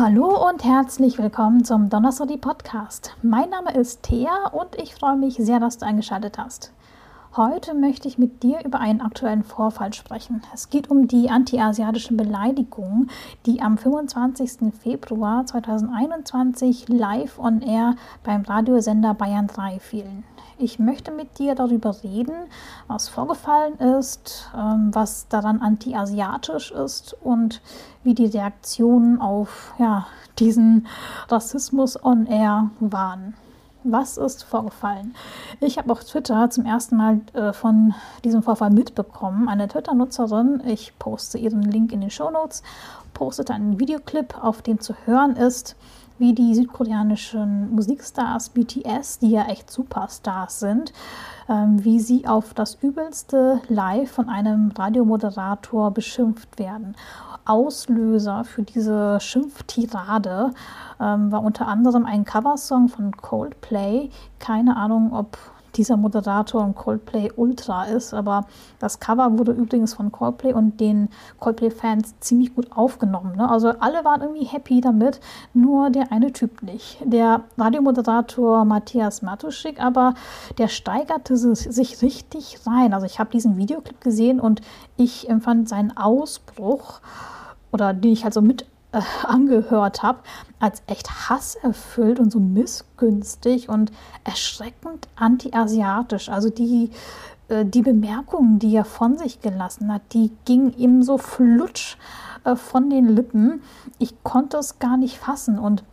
Hallo und herzlich willkommen zum Donnerstag Podcast. Mein Name ist Thea und ich freue mich sehr, dass du eingeschaltet hast. Heute möchte ich mit dir über einen aktuellen Vorfall sprechen. Es geht um die antiasiatischen Beleidigungen, die am 25. Februar 2021 live on air beim Radiosender Bayern 3 fielen. Ich möchte mit dir darüber reden, was vorgefallen ist, ähm, was daran anti-asiatisch ist und wie die Reaktionen auf ja, diesen Rassismus on air waren. Was ist vorgefallen? Ich habe auf Twitter zum ersten Mal äh, von diesem Vorfall mitbekommen. Eine Twitter-Nutzerin, ich poste ihren Link in den Show Notes, postete einen Videoclip, auf dem zu hören ist, wie die südkoreanischen Musikstars BTS, die ja echt Superstars sind, ähm, wie sie auf das Übelste live von einem Radiomoderator beschimpft werden. Auslöser für diese Schimpftirade ähm, war unter anderem ein Coversong von Coldplay. Keine Ahnung, ob dieser Moderator ein Coldplay Ultra ist, aber das Cover wurde übrigens von Coldplay und den Coldplay-Fans ziemlich gut aufgenommen. Ne? Also alle waren irgendwie happy damit, nur der eine Typ nicht. Der Radiomoderator Matthias Matuschik, aber der steigerte sich richtig rein. Also ich habe diesen Videoclip gesehen und ich empfand seinen Ausbruch oder den ich halt so mit äh, angehört habe, als echt hasserfüllt und so missgünstig und erschreckend anti-asiatisch. Also die, äh, die Bemerkungen, die er von sich gelassen hat, die gingen ihm so flutsch äh, von den Lippen. Ich konnte es gar nicht fassen und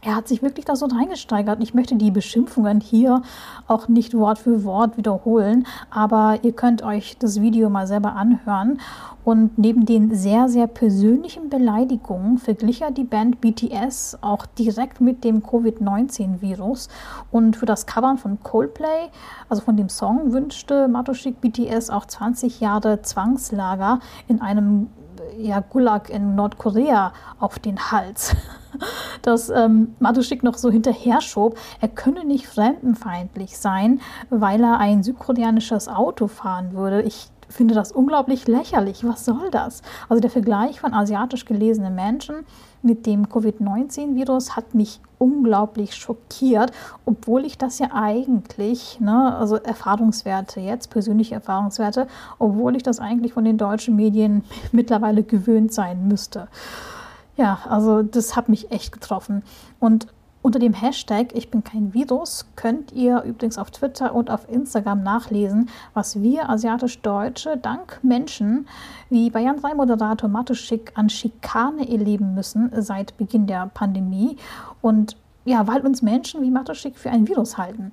er hat sich wirklich da so reingesteigert. Ich möchte die Beschimpfungen hier auch nicht Wort für Wort wiederholen, aber ihr könnt euch das Video mal selber anhören. Und neben den sehr, sehr persönlichen Beleidigungen verglich er die Band BTS auch direkt mit dem Covid-19-Virus. Und für das Covern von Coldplay, also von dem Song, wünschte Matoschik BTS auch 20 Jahre Zwangslager in einem ja, Gulag in Nordkorea auf den Hals. Dass ähm, Matuschik noch so hinterher schob, er könne nicht fremdenfeindlich sein, weil er ein südkoreanisches Auto fahren würde. Ich finde das unglaublich lächerlich. Was soll das? Also der Vergleich von asiatisch gelesenen Menschen mit dem Covid-19-Virus hat mich unglaublich schockiert, obwohl ich das ja eigentlich, ne, also Erfahrungswerte jetzt, persönliche Erfahrungswerte, obwohl ich das eigentlich von den deutschen Medien mittlerweile gewöhnt sein müsste. Ja, also das hat mich echt getroffen. Und unter dem Hashtag Ich bin kein Virus könnt ihr übrigens auf Twitter und auf Instagram nachlesen, was wir asiatisch-Deutsche dank Menschen wie Bayern 3 Moderator Matuschik an Schikane erleben müssen seit Beginn der Pandemie und ja, weil uns Menschen wie Matuschik für ein Virus halten.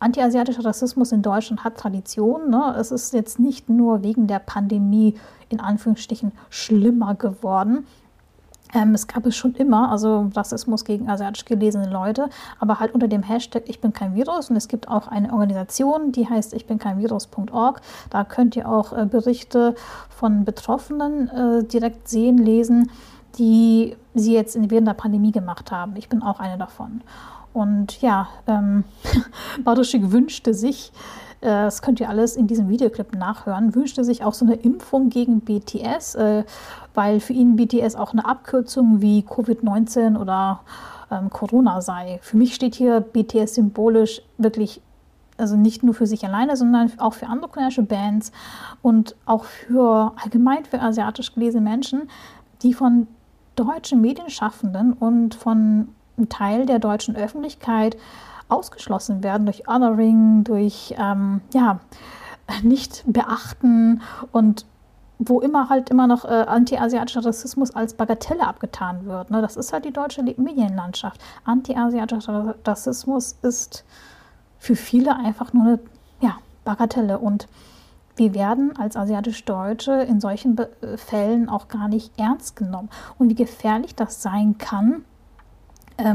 Antiasiatischer Rassismus in Deutschland hat Tradition. Ne? Es ist jetzt nicht nur wegen der Pandemie in Anführungsstrichen schlimmer geworden, ähm, es gab es schon immer, also Rassismus gegen asiatisch gelesene Leute, aber halt unter dem Hashtag Ich bin kein Virus. Und es gibt auch eine Organisation, die heißt Ich bin kein Virus.org. Da könnt ihr auch äh, Berichte von Betroffenen äh, direkt sehen, lesen, die sie jetzt während der Pandemie gemacht haben. Ich bin auch eine davon. Und ja, ähm, Baduschik wünschte sich, das könnt ihr alles in diesem Videoclip nachhören, wünschte sich auch so eine Impfung gegen BTS, äh, weil für ihn BTS auch eine Abkürzung wie Covid-19 oder ähm, Corona sei. Für mich steht hier BTS symbolisch wirklich also nicht nur für sich alleine, sondern auch für andere koreanische Bands und auch für allgemein für asiatisch gelesene Menschen, die von deutschen Medienschaffenden und von einem Teil der deutschen Öffentlichkeit ausgeschlossen werden durch Honoring, durch ähm, ja, nicht beachten und wo immer halt immer noch äh, anti-asiatischer Rassismus als Bagatelle abgetan wird. Ne? Das ist halt die deutsche Medienlandschaft. Anti-asiatischer Rassismus ist für viele einfach nur eine ja, Bagatelle und wir werden als asiatisch-Deutsche in solchen Be Fällen auch gar nicht ernst genommen. Und wie gefährlich das sein kann,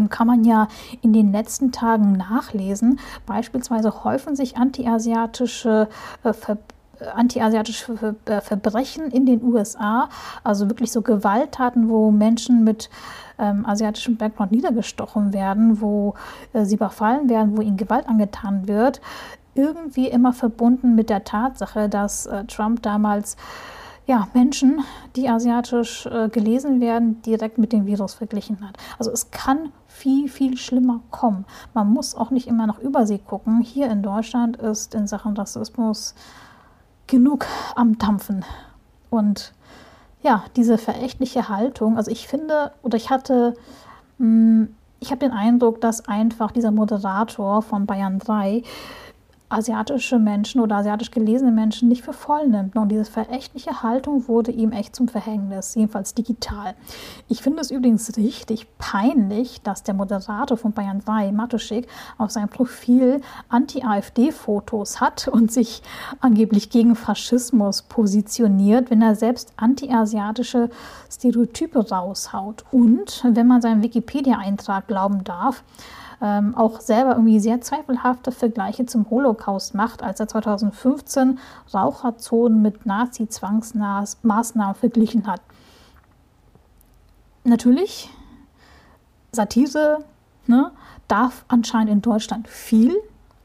kann man ja in den letzten Tagen nachlesen. Beispielsweise häufen sich antiasiatische äh, antiasiatische äh, Verbrechen in den USA, also wirklich so Gewalttaten, wo Menschen mit ähm, asiatischem Background niedergestochen werden, wo äh, sie überfallen werden, wo ihnen Gewalt angetan wird, irgendwie immer verbunden mit der Tatsache, dass äh, Trump damals ja, Menschen, die asiatisch äh, gelesen werden, direkt mit dem Virus verglichen hat. Also es kann viel, viel schlimmer kommen. Man muss auch nicht immer nach Übersee gucken. Hier in Deutschland ist in Sachen Rassismus genug am Dampfen. Und ja, diese verächtliche Haltung, also ich finde, oder ich hatte, mh, hm, ich habe den Eindruck, dass einfach dieser Moderator von Bayern 3 asiatische Menschen oder asiatisch gelesene Menschen nicht für voll nimmt. Und diese verächtliche Haltung wurde ihm echt zum Verhängnis, jedenfalls digital. Ich finde es übrigens richtig peinlich, dass der Moderator von Bayern 3, Matuschik, auf seinem Profil Anti-AfD-Fotos hat und sich angeblich gegen Faschismus positioniert, wenn er selbst anti-asiatische Stereotype raushaut. Und wenn man seinen Wikipedia-Eintrag glauben darf, ähm, auch selber irgendwie sehr zweifelhafte Vergleiche zum Holocaust macht, als er 2015 Raucherzonen mit Nazi-Zwangsmaßnahmen verglichen hat. Natürlich, Satire ne, darf anscheinend in Deutschland viel,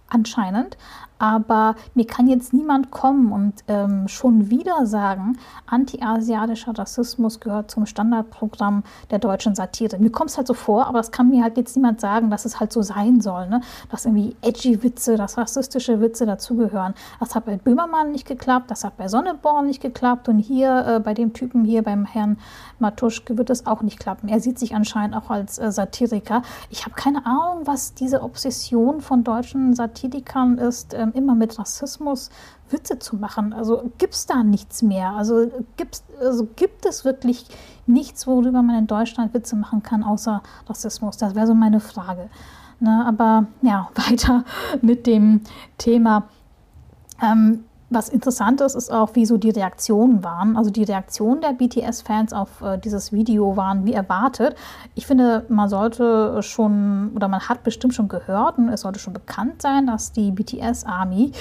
anscheinend, aber mir kann jetzt niemand kommen und ähm, schon wieder sagen, anti-asiatischer Rassismus gehört zum Standardprogramm der deutschen Satire. Mir kommt es halt so vor, aber das kann mir halt jetzt niemand sagen, dass es halt so sein soll, ne? dass irgendwie edgy Witze, dass rassistische Witze dazugehören. Das hat bei Böhmermann nicht geklappt, das hat bei Sonneborn nicht geklappt und hier äh, bei dem Typen hier, beim Herrn Matuschke, wird es auch nicht klappen. Er sieht sich anscheinend auch als äh, Satiriker. Ich habe keine Ahnung, was diese Obsession von deutschen Satirikern ist. Äh, immer mit Rassismus Witze zu machen. Also gibt es da nichts mehr. Also, gibt's, also gibt es wirklich nichts, worüber man in Deutschland Witze machen kann, außer Rassismus. Das wäre so meine Frage. Ne, aber ja, weiter mit dem Thema. Ähm, was interessant ist, ist auch, wie so die Reaktionen waren. Also die Reaktionen der BTS-Fans auf äh, dieses Video waren wie erwartet. Ich finde, man sollte schon oder man hat bestimmt schon gehört und es sollte schon bekannt sein, dass die BTS-Army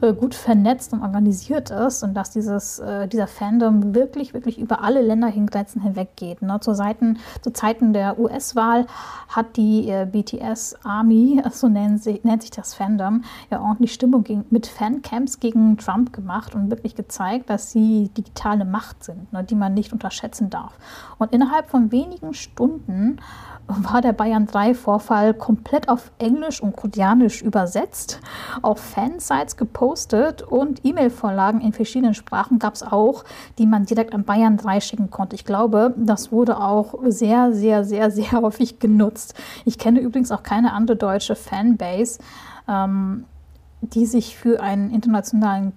äh, gut vernetzt und organisiert ist und dass dieses, äh, dieser Fandom wirklich, wirklich über alle Ländergrenzen hinweg geht. Ne? Zu, Seiten, zu Zeiten der US-Wahl hat die äh, BTS-Army, so nennt sich, nennt sich das Fandom, ja ordentlich Stimmung gegen, mit Fancamps gegen Trump Trump gemacht und wirklich gezeigt, dass sie digitale Macht sind, ne, die man nicht unterschätzen darf. Und innerhalb von wenigen Stunden war der Bayern 3-Vorfall komplett auf Englisch und Koreanisch übersetzt, auf Fansites gepostet und E-Mail-Vorlagen in verschiedenen Sprachen gab es auch, die man direkt an Bayern 3 schicken konnte. Ich glaube, das wurde auch sehr, sehr, sehr, sehr häufig genutzt. Ich kenne übrigens auch keine andere deutsche Fanbase. Ähm, die sich für einen internationalen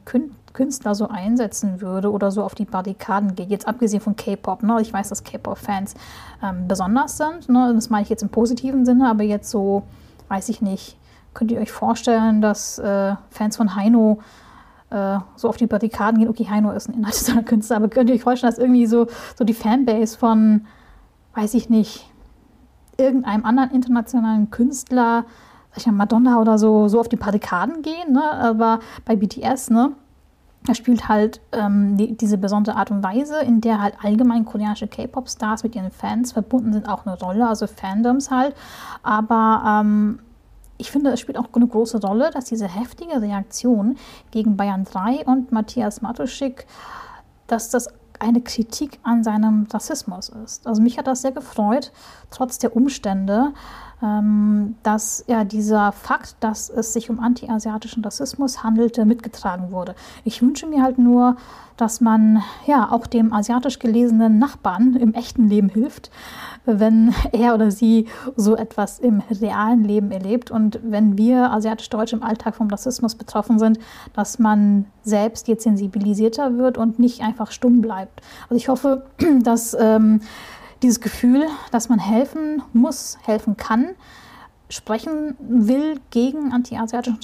Künstler so einsetzen würde oder so auf die Barrikaden geht. Jetzt abgesehen von K-Pop. Ne? Ich weiß, dass K-Pop-Fans ähm, besonders sind. Ne? Das meine ich jetzt im positiven Sinne, aber jetzt so, weiß ich nicht. Könnt ihr euch vorstellen, dass äh, Fans von Heino äh, so auf die Barrikaden gehen? Okay, Heino ist ein internationaler Künstler, aber könnt ihr euch vorstellen, dass irgendwie so, so die Fanbase von, weiß ich nicht, irgendeinem anderen internationalen Künstler sag ich mal, Madonna oder so, so auf die Barrikaden gehen, ne? aber bei BTS, ne, da spielt halt ähm, die, diese besondere Art und Weise, in der halt allgemein koreanische K-Pop-Stars mit ihren Fans verbunden sind, auch eine Rolle, also Fandoms halt. Aber ähm, ich finde, es spielt auch eine große Rolle, dass diese heftige Reaktion gegen Bayern 3 und Matthias Matuschik, dass das eine Kritik an seinem Rassismus ist. Also mich hat das sehr gefreut, trotz der Umstände, dass ja dieser Fakt, dass es sich um antiasiatischen Rassismus handelte, mitgetragen wurde. Ich wünsche mir halt nur, dass man ja auch dem asiatisch gelesenen Nachbarn im echten Leben hilft, wenn er oder sie so etwas im realen Leben erlebt und wenn wir asiatisch-deutsch im Alltag vom Rassismus betroffen sind, dass man selbst jetzt sensibilisierter wird und nicht einfach stumm bleibt. Also ich hoffe, dass ähm, dieses Gefühl, dass man helfen muss, helfen kann, sprechen will gegen antiasiatischen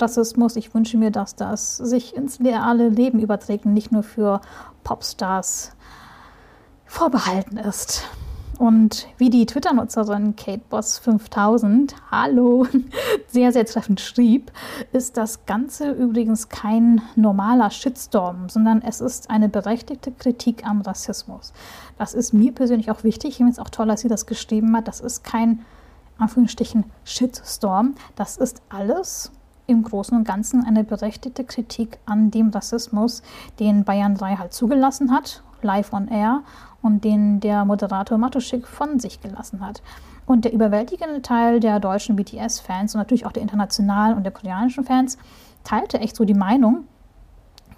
Rassismus. Ich wünsche mir, dass das sich ins reale Leben überträgt und nicht nur für Popstars vorbehalten ist. Und wie die Twitter-Nutzerin Kate Boss 5000, hallo, sehr, sehr treffend schrieb, ist das Ganze übrigens kein normaler Shitstorm, sondern es ist eine berechtigte Kritik am Rassismus. Das ist mir persönlich auch wichtig. Ich finde es auch toll, dass sie das geschrieben hat. Das ist kein, Anführungsstrichen, Shitstorm. Das ist alles im Großen und Ganzen eine berechtigte Kritik an dem Rassismus, den Bayern 3 halt zugelassen hat, live on air, und den der Moderator Matuschik von sich gelassen hat. Und der überwältigende Teil der deutschen BTS-Fans und natürlich auch der internationalen und der koreanischen Fans teilte echt so die Meinung,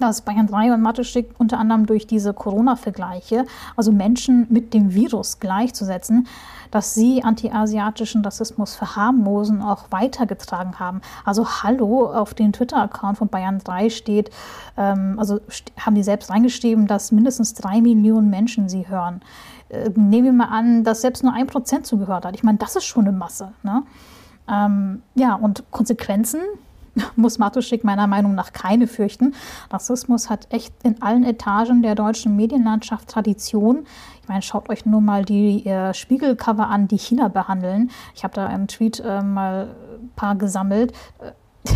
dass Bayern 3 und Matuschik unter anderem durch diese Corona-Vergleiche, also Menschen mit dem Virus gleichzusetzen, dass sie antiasiatischen Rassismus verharmlosen, auch weitergetragen haben. Also Hallo auf den Twitter-Account von Bayern 3 steht, ähm, also haben die selbst reingeschrieben, dass mindestens drei Millionen Menschen sie hören. Äh, nehmen wir mal an, dass selbst nur ein Prozent zugehört hat. Ich meine, das ist schon eine Masse. Ne? Ähm, ja, und Konsequenzen muss Matuschik meiner Meinung nach keine fürchten. Rassismus hat echt in allen Etagen der deutschen Medienlandschaft Tradition. Ich meine, schaut euch nur mal die äh, Spiegelcover an, die China behandeln. Ich habe da einen Tweet äh, mal ein paar gesammelt.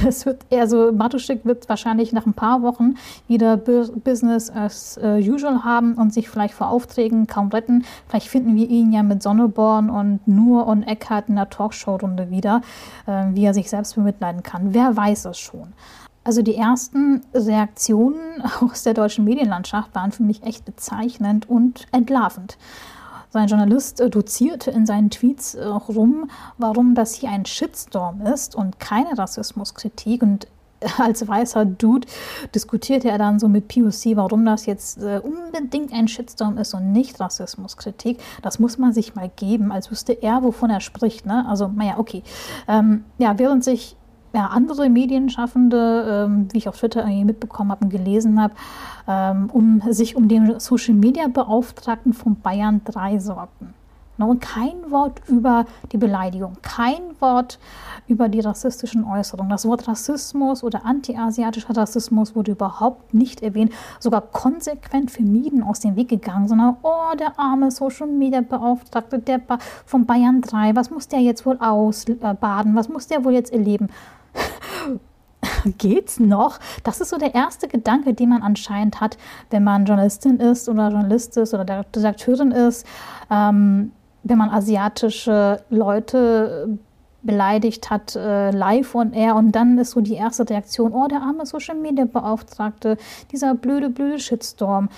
Es wird eher so, Matuschik wird wahrscheinlich nach ein paar Wochen wieder Business as äh, usual haben und sich vielleicht vor Aufträgen kaum retten. Vielleicht finden wir ihn ja mit Sonneborn und Nur und Eckhart in der Talkshow-Runde wieder, äh, wie er sich selbst bemitleiden kann. Wer weiß es schon. Also die ersten Reaktionen aus der deutschen Medienlandschaft waren für mich echt bezeichnend und entlarvend. Sein Journalist äh, dozierte in seinen Tweets äh, rum, warum das hier ein Shitstorm ist und keine Rassismuskritik. Und als weißer Dude diskutierte er dann so mit POC, warum das jetzt äh, unbedingt ein Shitstorm ist und nicht Rassismuskritik. Das muss man sich mal geben, als wüsste er, wovon er spricht. Ne? Also, naja, okay. Ähm, ja, während sich ja, andere Medienschaffende, ähm, wie ich auf Twitter irgendwie mitbekommen habe und gelesen habe, ähm, um sich um den Social Media Beauftragten von Bayern 3 sorgten. Ne, und kein Wort über die Beleidigung, kein Wort über die rassistischen Äußerungen. Das Wort Rassismus oder antiasiatischer Rassismus wurde überhaupt nicht erwähnt, sogar konsequent vermieden aus dem Weg gegangen, sondern, oh, der arme Social Media Beauftragte der ba von Bayern 3, was muss der jetzt wohl ausbaden, was muss der wohl jetzt erleben? geht's noch? Das ist so der erste Gedanke, den man anscheinend hat, wenn man Journalistin ist oder Journalist ist oder Redakteurin ist. Ähm, wenn man asiatische Leute beleidigt hat, äh, live und air. Und dann ist so die erste Reaktion, oh, der arme Social Media Beauftragte, dieser blöde, blöde Shitstorm.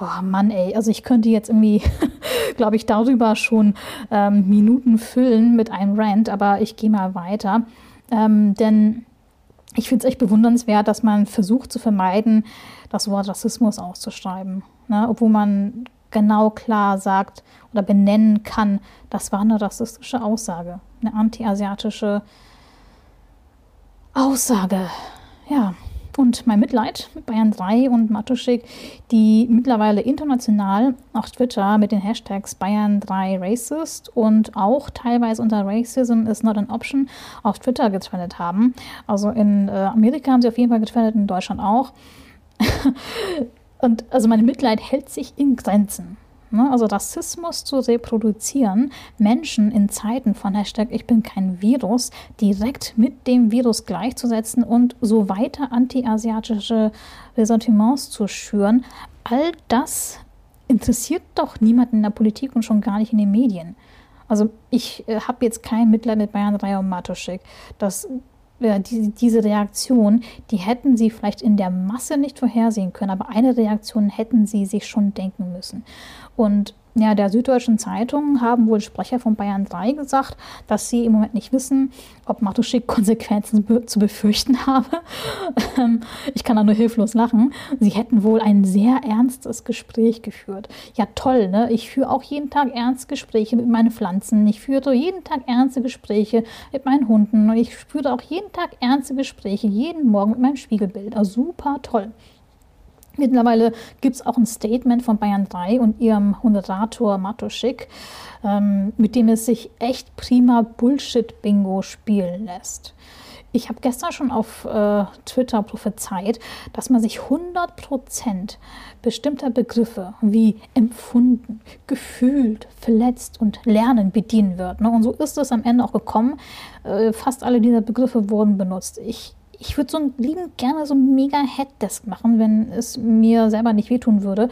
Oh Mann, ey, also ich könnte jetzt irgendwie, glaube ich, darüber schon ähm, Minuten füllen mit einem Rant, aber ich gehe mal weiter. Ähm, denn ich finde es echt bewundernswert, dass man versucht zu vermeiden, das Wort Rassismus auszuschreiben. Ne? Obwohl man genau klar sagt oder benennen kann, das war eine rassistische Aussage, eine antiasiatische Aussage. Ja, und mein Mitleid mit Bayern 3 und Matuschik, die mittlerweile international auf Twitter mit den Hashtags Bayern 3 Racist und auch teilweise unter Racism is not an option auf Twitter getrennt haben. Also in äh, Amerika haben sie auf jeden Fall getrennt, in Deutschland auch. und also mein Mitleid hält sich in Grenzen. Ne? Also Rassismus zu reproduzieren, Menschen in Zeiten von Hashtag Ich bin kein Virus direkt mit dem Virus gleichzusetzen und so weiter antiasiatische Ressentiments zu schüren, all das interessiert doch niemanden in der Politik und schon gar nicht in den Medien. Also ich äh, habe jetzt kein Mitleid mit Bayern 3 und Matuschik. Das äh, die, diese Reaktion, die hätten sie vielleicht in der Masse nicht vorhersehen können, aber eine Reaktion hätten sie sich schon denken müssen. Und ja, der Süddeutschen Zeitung haben wohl Sprecher von Bayern 3 gesagt, dass sie im Moment nicht wissen, ob Matuschik Konsequenzen zu befürchten habe. Ähm, ich kann da nur hilflos lachen. Sie hätten wohl ein sehr ernstes Gespräch geführt. Ja, toll, ne? Ich führe auch jeden Tag ernste Gespräche mit meinen Pflanzen. Ich führe jeden Tag ernste Gespräche mit meinen Hunden. Und ich führe auch jeden Tag ernste Gespräche, jeden Morgen mit meinem Spiegelbild. Also super toll. Mittlerweile gibt es auch ein Statement von Bayern 3 und ihrem Moderator Matuschik, ähm, mit dem es sich echt prima Bullshit-Bingo spielen lässt. Ich habe gestern schon auf äh, Twitter prophezeit, dass man sich 100% bestimmter Begriffe wie empfunden, gefühlt, verletzt und lernen bedienen wird. Ne? Und so ist es am Ende auch gekommen. Äh, fast alle dieser Begriffe wurden benutzt. Ich ich würde so liebend gerne so ein mega Headdesk machen, wenn es mir selber nicht wehtun würde.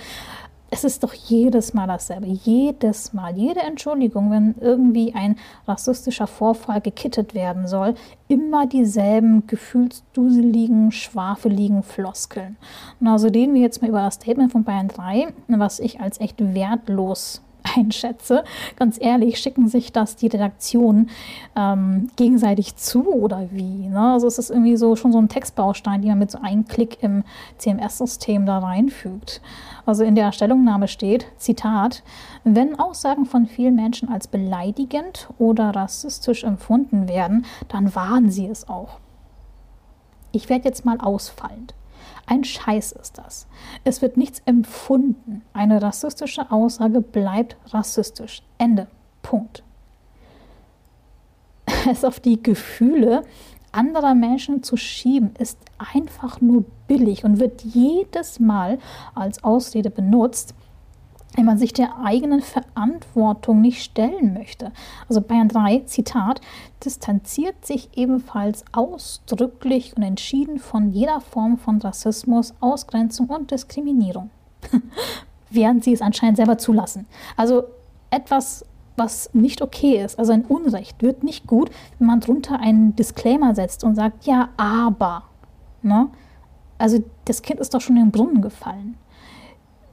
es ist doch jedes Mal dasselbe. Jedes Mal. Jede Entschuldigung, wenn irgendwie ein rassistischer Vorfall gekittet werden soll, immer dieselben gefühlsduseligen, schwafeligen Floskeln. Und also reden wir jetzt mal über das Statement von Bayern 3, was ich als echt wertlos einschätze. Ganz ehrlich, schicken sich das die Redaktionen ähm, gegenseitig zu oder wie? Ne? Also es ist irgendwie so schon so ein Textbaustein, den man mit so einem Klick im CMS-System da reinfügt. Also in der Stellungnahme steht, Zitat, wenn Aussagen von vielen Menschen als beleidigend oder rassistisch empfunden werden, dann waren sie es auch. Ich werde jetzt mal ausfallend. Ein Scheiß ist das. Es wird nichts empfunden. Eine rassistische Aussage bleibt rassistisch. Ende. Punkt. Es auf die Gefühle anderer Menschen zu schieben, ist einfach nur billig und wird jedes Mal als Ausrede benutzt, wenn man sich der eigenen Verantwortung nicht stellen möchte. Also Bayern 3, Zitat, distanziert sich ebenfalls ausdrücklich und entschieden von jeder Form von Rassismus, Ausgrenzung und Diskriminierung. Während sie es anscheinend selber zulassen. Also etwas, was nicht okay ist, also ein Unrecht, wird nicht gut, wenn man drunter einen Disclaimer setzt und sagt, ja, aber. Ne? Also das Kind ist doch schon in den Brunnen gefallen.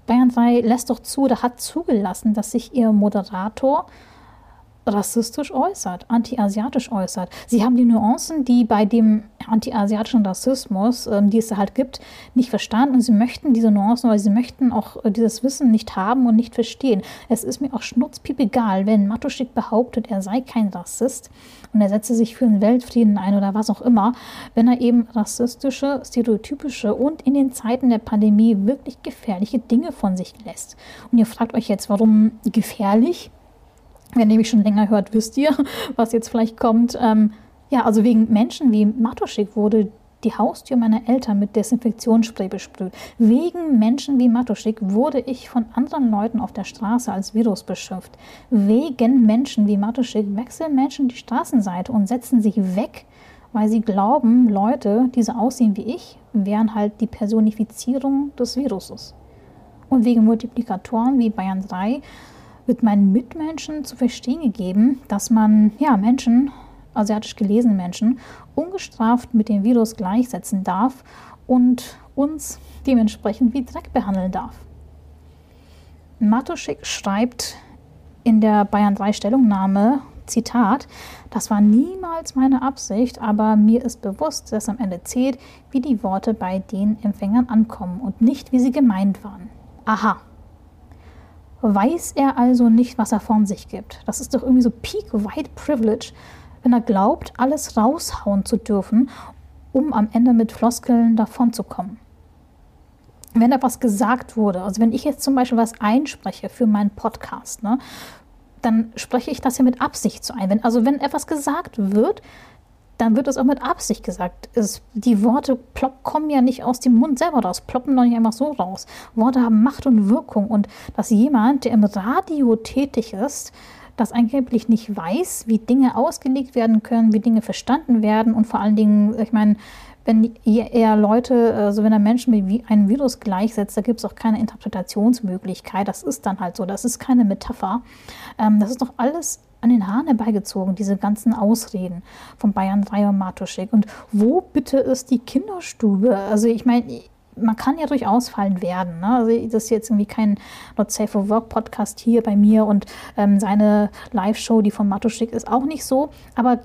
Bayern 3 lässt doch zu oder hat zugelassen, dass sich ihr Moderator rassistisch äußert, anti-asiatisch äußert. Sie haben die Nuancen, die bei dem anti-asiatischen Rassismus, ähm, die es da halt gibt, nicht verstanden und sie möchten diese Nuancen, weil sie möchten auch äh, dieses Wissen nicht haben und nicht verstehen. Es ist mir auch schnurzpiep egal, wenn Matuschik behauptet, er sei kein Rassist und er setze sich für den Weltfrieden ein oder was auch immer, wenn er eben rassistische, stereotypische und in den Zeiten der Pandemie wirklich gefährliche Dinge von sich lässt. Und ihr fragt euch jetzt, warum gefährlich? Wenn ihr mich schon länger hört, wisst ihr, was jetzt vielleicht kommt. Ähm, ja, also wegen Menschen wie Matuschik wurde die Haustür meiner Eltern mit Desinfektionsspray besprüht. Wegen Menschen wie Matuschik wurde ich von anderen Leuten auf der Straße als Virus beschimpft. Wegen Menschen wie Matuschik wechseln Menschen die Straßenseite und setzen sich weg, weil sie glauben, Leute, die so aussehen wie ich, wären halt die Personifizierung des Viruses. Und wegen Multiplikatoren wie Bayern 3 wird meinen Mitmenschen zu verstehen gegeben, dass man ja Menschen, asiatisch gelesene Menschen, ungestraft mit dem Virus gleichsetzen darf und uns dementsprechend wie Dreck behandeln darf. Matuschik schreibt in der Bayern 3 Stellungnahme, Zitat, das war niemals meine Absicht, aber mir ist bewusst, dass am Ende zählt, wie die Worte bei den Empfängern ankommen und nicht, wie sie gemeint waren. Aha, weiß er also nicht, was er von sich gibt. Das ist doch irgendwie so Peak White Privilege, wenn er glaubt, alles raushauen zu dürfen, um am Ende mit Floskeln davonzukommen. Wenn da was gesagt wurde, also wenn ich jetzt zum Beispiel was einspreche für meinen Podcast, ne, dann spreche ich das ja mit Absicht so ein. Wenn, also wenn etwas gesagt wird, dann wird es auch mit Absicht gesagt. Es, die Worte plopp, kommen ja nicht aus dem Mund selber raus, ploppen doch nicht einfach so raus. Worte haben Macht und Wirkung und dass jemand, der im Radio tätig ist, das angeblich nicht weiß, wie Dinge ausgelegt werden können, wie Dinge verstanden werden und vor allen Dingen, ich meine, wenn er Leute, also wenn er Menschen mit einem Virus gleichsetzt, da gibt es auch keine Interpretationsmöglichkeit. Das ist dann halt so, das ist keine Metapher. Ähm, das ist doch alles an den Haaren herbeigezogen, diese ganzen Ausreden von Bayern 3 und Matuschik. Und wo bitte ist die Kinderstube? Also ich meine, man kann ja durchaus fallen werden. Ne? Also das ist jetzt irgendwie kein Not Safe for Work Podcast hier bei mir und ähm, seine Live-Show, die von Matuschik ist auch nicht so. Aber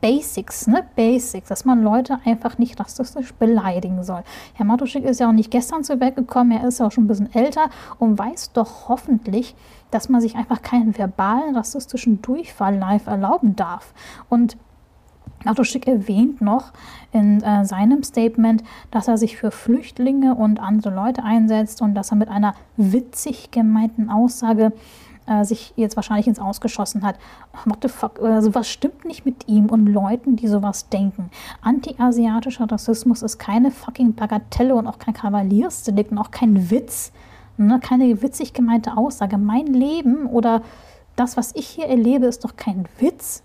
Basics, ne? Basics, dass man Leute einfach nicht rassistisch beleidigen soll. Herr Matuschik ist ja auch nicht gestern zur Welt gekommen, er ist ja auch schon ein bisschen älter und weiß doch hoffentlich, dass man sich einfach keinen verbalen rassistischen Durchfall live erlauben darf. Und Matuschik erwähnt noch in äh, seinem Statement, dass er sich für Flüchtlinge und andere Leute einsetzt und dass er mit einer witzig gemeinten Aussage äh, sich jetzt wahrscheinlich ins Ausgeschossen hat. What the fuck? Also was stimmt nicht mit ihm und Leuten, die sowas denken? Anti-asiatischer Rassismus ist keine fucking Bagatelle und auch kein Kavaliersdelikt und auch kein Witz. Ne? Keine witzig gemeinte Aussage. Mein Leben oder das, was ich hier erlebe, ist doch kein Witz.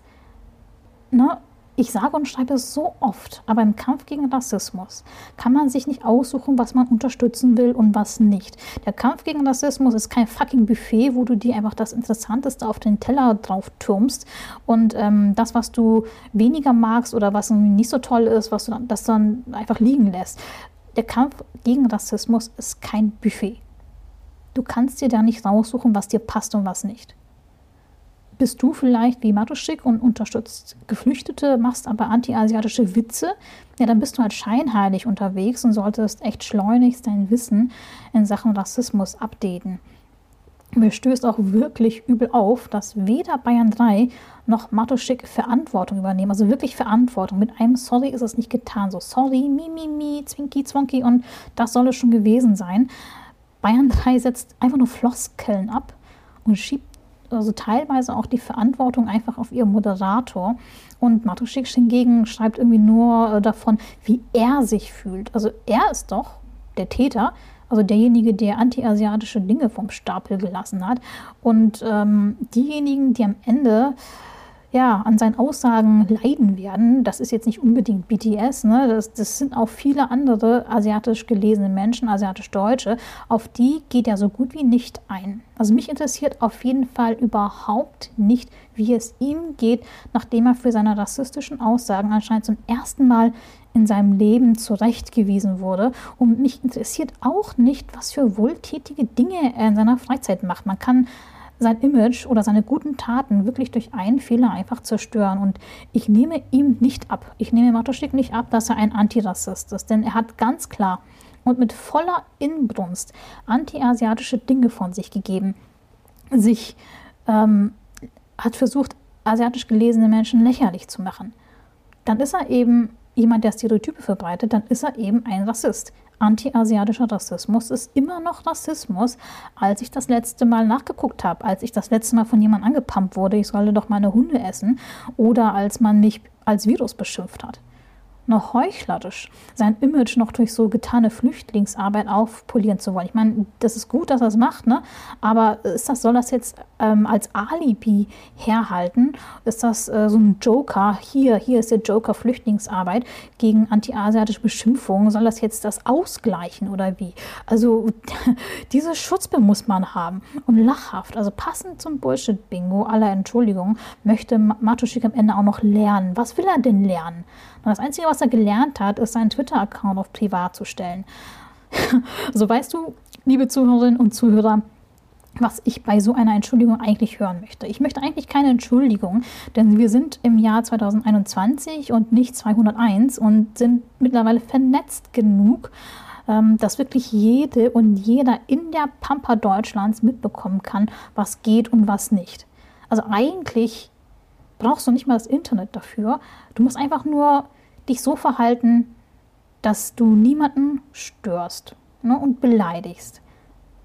Ne? Ich sage und schreibe es so oft, aber im Kampf gegen Rassismus kann man sich nicht aussuchen, was man unterstützen will und was nicht. Der Kampf gegen Rassismus ist kein fucking Buffet, wo du dir einfach das Interessanteste auf den Teller drauf türmst und ähm, das, was du weniger magst oder was nicht so toll ist, was du dann, das dann einfach liegen lässt. Der Kampf gegen Rassismus ist kein Buffet. Du kannst dir da nicht raussuchen, was dir passt und was nicht bist du vielleicht wie Matuschik und unterstützt Geflüchtete, machst aber anti-asiatische Witze, ja, dann bist du halt scheinheilig unterwegs und solltest echt schleunigst dein Wissen in Sachen Rassismus updaten. Mir stößt auch wirklich übel auf, dass weder Bayern 3 noch Matuschik Verantwortung übernehmen. Also wirklich Verantwortung. Mit einem Sorry ist es nicht getan. So sorry, mi, mi, mi, zwinki, zwonki und das soll es schon gewesen sein. Bayern 3 setzt einfach nur Floskeln ab und schiebt also teilweise auch die Verantwortung einfach auf ihren Moderator. Und Matuschik hingegen schreibt irgendwie nur äh, davon, wie er sich fühlt. Also er ist doch der Täter, also derjenige, der anti-asiatische Dinge vom Stapel gelassen hat. Und ähm, diejenigen, die am Ende ja, an seinen Aussagen leiden werden. Das ist jetzt nicht unbedingt BTS, ne? das, das sind auch viele andere asiatisch gelesene Menschen, asiatisch-deutsche, auf die geht er so gut wie nicht ein. Also mich interessiert auf jeden Fall überhaupt nicht, wie es ihm geht, nachdem er für seine rassistischen Aussagen anscheinend zum ersten Mal in seinem Leben zurechtgewiesen wurde. Und mich interessiert auch nicht, was für wohltätige Dinge er in seiner Freizeit macht. Man kann sein Image oder seine guten Taten wirklich durch einen Fehler einfach zerstören. Und ich nehme ihm nicht ab, ich nehme Matuschik nicht ab, dass er ein Antirassist ist, denn er hat ganz klar und mit voller Inbrunst antiasiatische Dinge von sich gegeben, sich ähm, hat versucht, asiatisch gelesene Menschen lächerlich zu machen. Dann ist er eben jemand, der Stereotype verbreitet, dann ist er eben ein Rassist anti-asiatischer Rassismus ist immer noch Rassismus, als ich das letzte Mal nachgeguckt habe, als ich das letzte Mal von jemandem angepumpt wurde, ich solle doch meine Hunde essen, oder als man mich als Virus beschimpft hat noch heuchlerisch, sein Image noch durch so getane Flüchtlingsarbeit aufpolieren zu wollen. Ich meine, das ist gut, dass er es macht, ne? aber ist das, soll das jetzt ähm, als Alibi herhalten? Ist das äh, so ein Joker? Hier, hier ist der Joker Flüchtlingsarbeit gegen antiasiatische Beschimpfungen. Soll das jetzt das ausgleichen oder wie? Also diese Schutzbe muss man haben und lachhaft, also passend zum Bullshit-Bingo aller Entschuldigung, möchte Matuschik am Ende auch noch lernen. Was will er denn lernen? Das Einzige, was er gelernt hat, ist seinen Twitter-Account auf privat zu stellen. so weißt du, liebe Zuhörerinnen und Zuhörer, was ich bei so einer Entschuldigung eigentlich hören möchte. Ich möchte eigentlich keine Entschuldigung, denn wir sind im Jahr 2021 und nicht 201 und sind mittlerweile vernetzt genug, ähm, dass wirklich jede und jeder in der Pampa Deutschlands mitbekommen kann, was geht und was nicht. Also eigentlich brauchst du nicht mal das Internet dafür. Du musst einfach nur dich so verhalten, dass du niemanden störst ne, und beleidigst.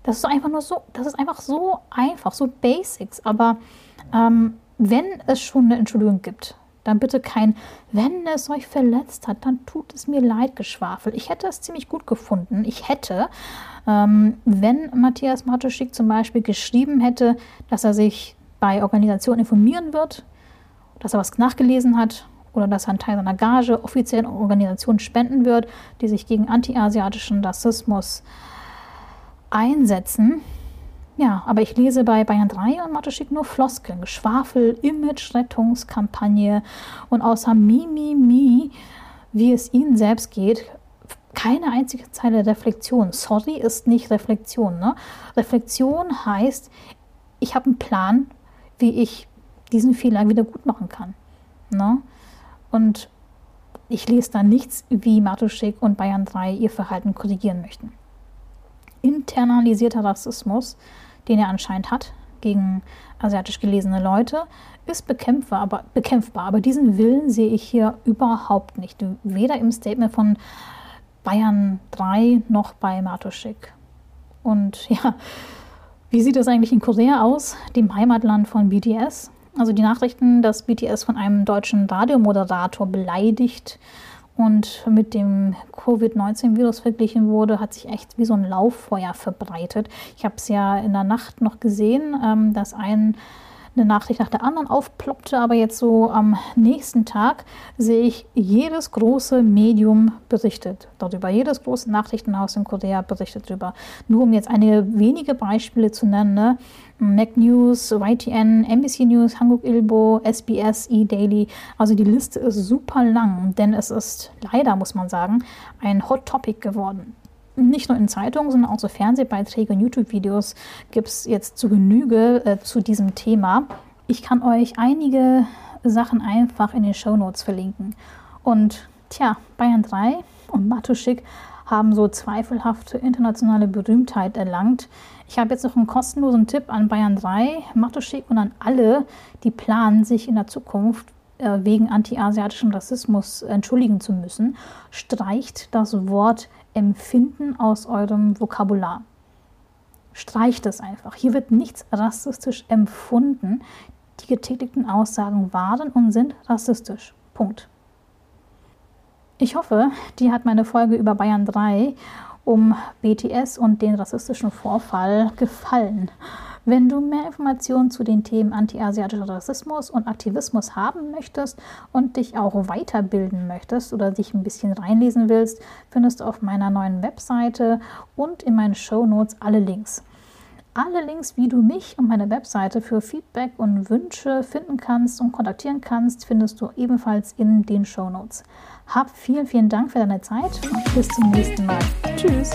Das ist einfach nur so, das ist einfach so einfach, so Basics. Aber ähm, wenn es schon eine Entschuldigung gibt, dann bitte kein, wenn es euch verletzt hat, dann tut es mir leid, Geschwafel. Ich hätte es ziemlich gut gefunden. Ich hätte, ähm, wenn Matthias Matuschik zum Beispiel geschrieben hätte, dass er sich bei Organisationen informieren wird, dass er was nachgelesen hat oder dass er einen Teil seiner Gage offiziellen Organisationen spenden wird, die sich gegen antiasiatischen Rassismus einsetzen. Ja, aber ich lese bei Bayern 3 und Matuschik nur Floskeln, Geschwafel, Image-Rettungskampagne und außer Mi, Mi, Mi, wie es ihnen selbst geht, keine einzige Zeile Reflexion. Sorry ist nicht Reflexion. Ne? Reflexion heißt, ich habe einen Plan, wie ich diesen Fehler wieder gut machen kann. Ne? Und ich lese da nichts, wie Matuschik und Bayern 3 ihr Verhalten korrigieren möchten. Internalisierter Rassismus, den er anscheinend hat gegen asiatisch gelesene Leute, ist bekämpfbar aber, bekämpfbar, aber diesen Willen sehe ich hier überhaupt nicht. Weder im Statement von Bayern 3 noch bei Matuschik. Und ja, wie sieht das eigentlich in Korea aus, dem Heimatland von BTS? Also die Nachrichten, dass BTS von einem deutschen Radiomoderator beleidigt und mit dem Covid-19-Virus verglichen wurde, hat sich echt wie so ein Lauffeuer verbreitet. Ich habe es ja in der Nacht noch gesehen, ähm, dass ein eine Nachricht nach der anderen aufploppte, aber jetzt so am nächsten Tag sehe ich jedes große Medium berichtet darüber, jedes große Nachrichtenhaus in Korea berichtet darüber. Nur um jetzt einige wenige Beispiele zu nennen, ne? Mac News, YTN, NBC News, Hanguk Ilbo, SBS, E-Daily. Also die Liste ist super lang, denn es ist leider, muss man sagen, ein Hot Topic geworden nicht nur in Zeitungen, sondern auch so Fernsehbeiträge und YouTube-Videos gibt es jetzt zu Genüge äh, zu diesem Thema. Ich kann euch einige Sachen einfach in den Show Notes verlinken. Und tja, Bayern 3 und Matuschik haben so zweifelhafte internationale Berühmtheit erlangt. Ich habe jetzt noch einen kostenlosen Tipp an Bayern 3, Matuschik und an alle, die planen, sich in der Zukunft äh, wegen antiasiatischem Rassismus entschuldigen zu müssen. Streicht das Wort Empfinden aus eurem Vokabular. Streicht es einfach. Hier wird nichts rassistisch empfunden. Die getätigten Aussagen waren und sind rassistisch. Punkt. Ich hoffe, dir hat meine Folge über Bayern 3 um BTS und den rassistischen Vorfall gefallen. Wenn du mehr Informationen zu den Themen antiasiatischer Rassismus und Aktivismus haben möchtest und dich auch weiterbilden möchtest oder dich ein bisschen reinlesen willst, findest du auf meiner neuen Webseite und in meinen Show Notes alle Links. Alle Links, wie du mich und meine Webseite für Feedback und Wünsche finden kannst und kontaktieren kannst, findest du ebenfalls in den Show Notes. Hab vielen, vielen Dank für deine Zeit und bis zum nächsten Mal. Tschüss!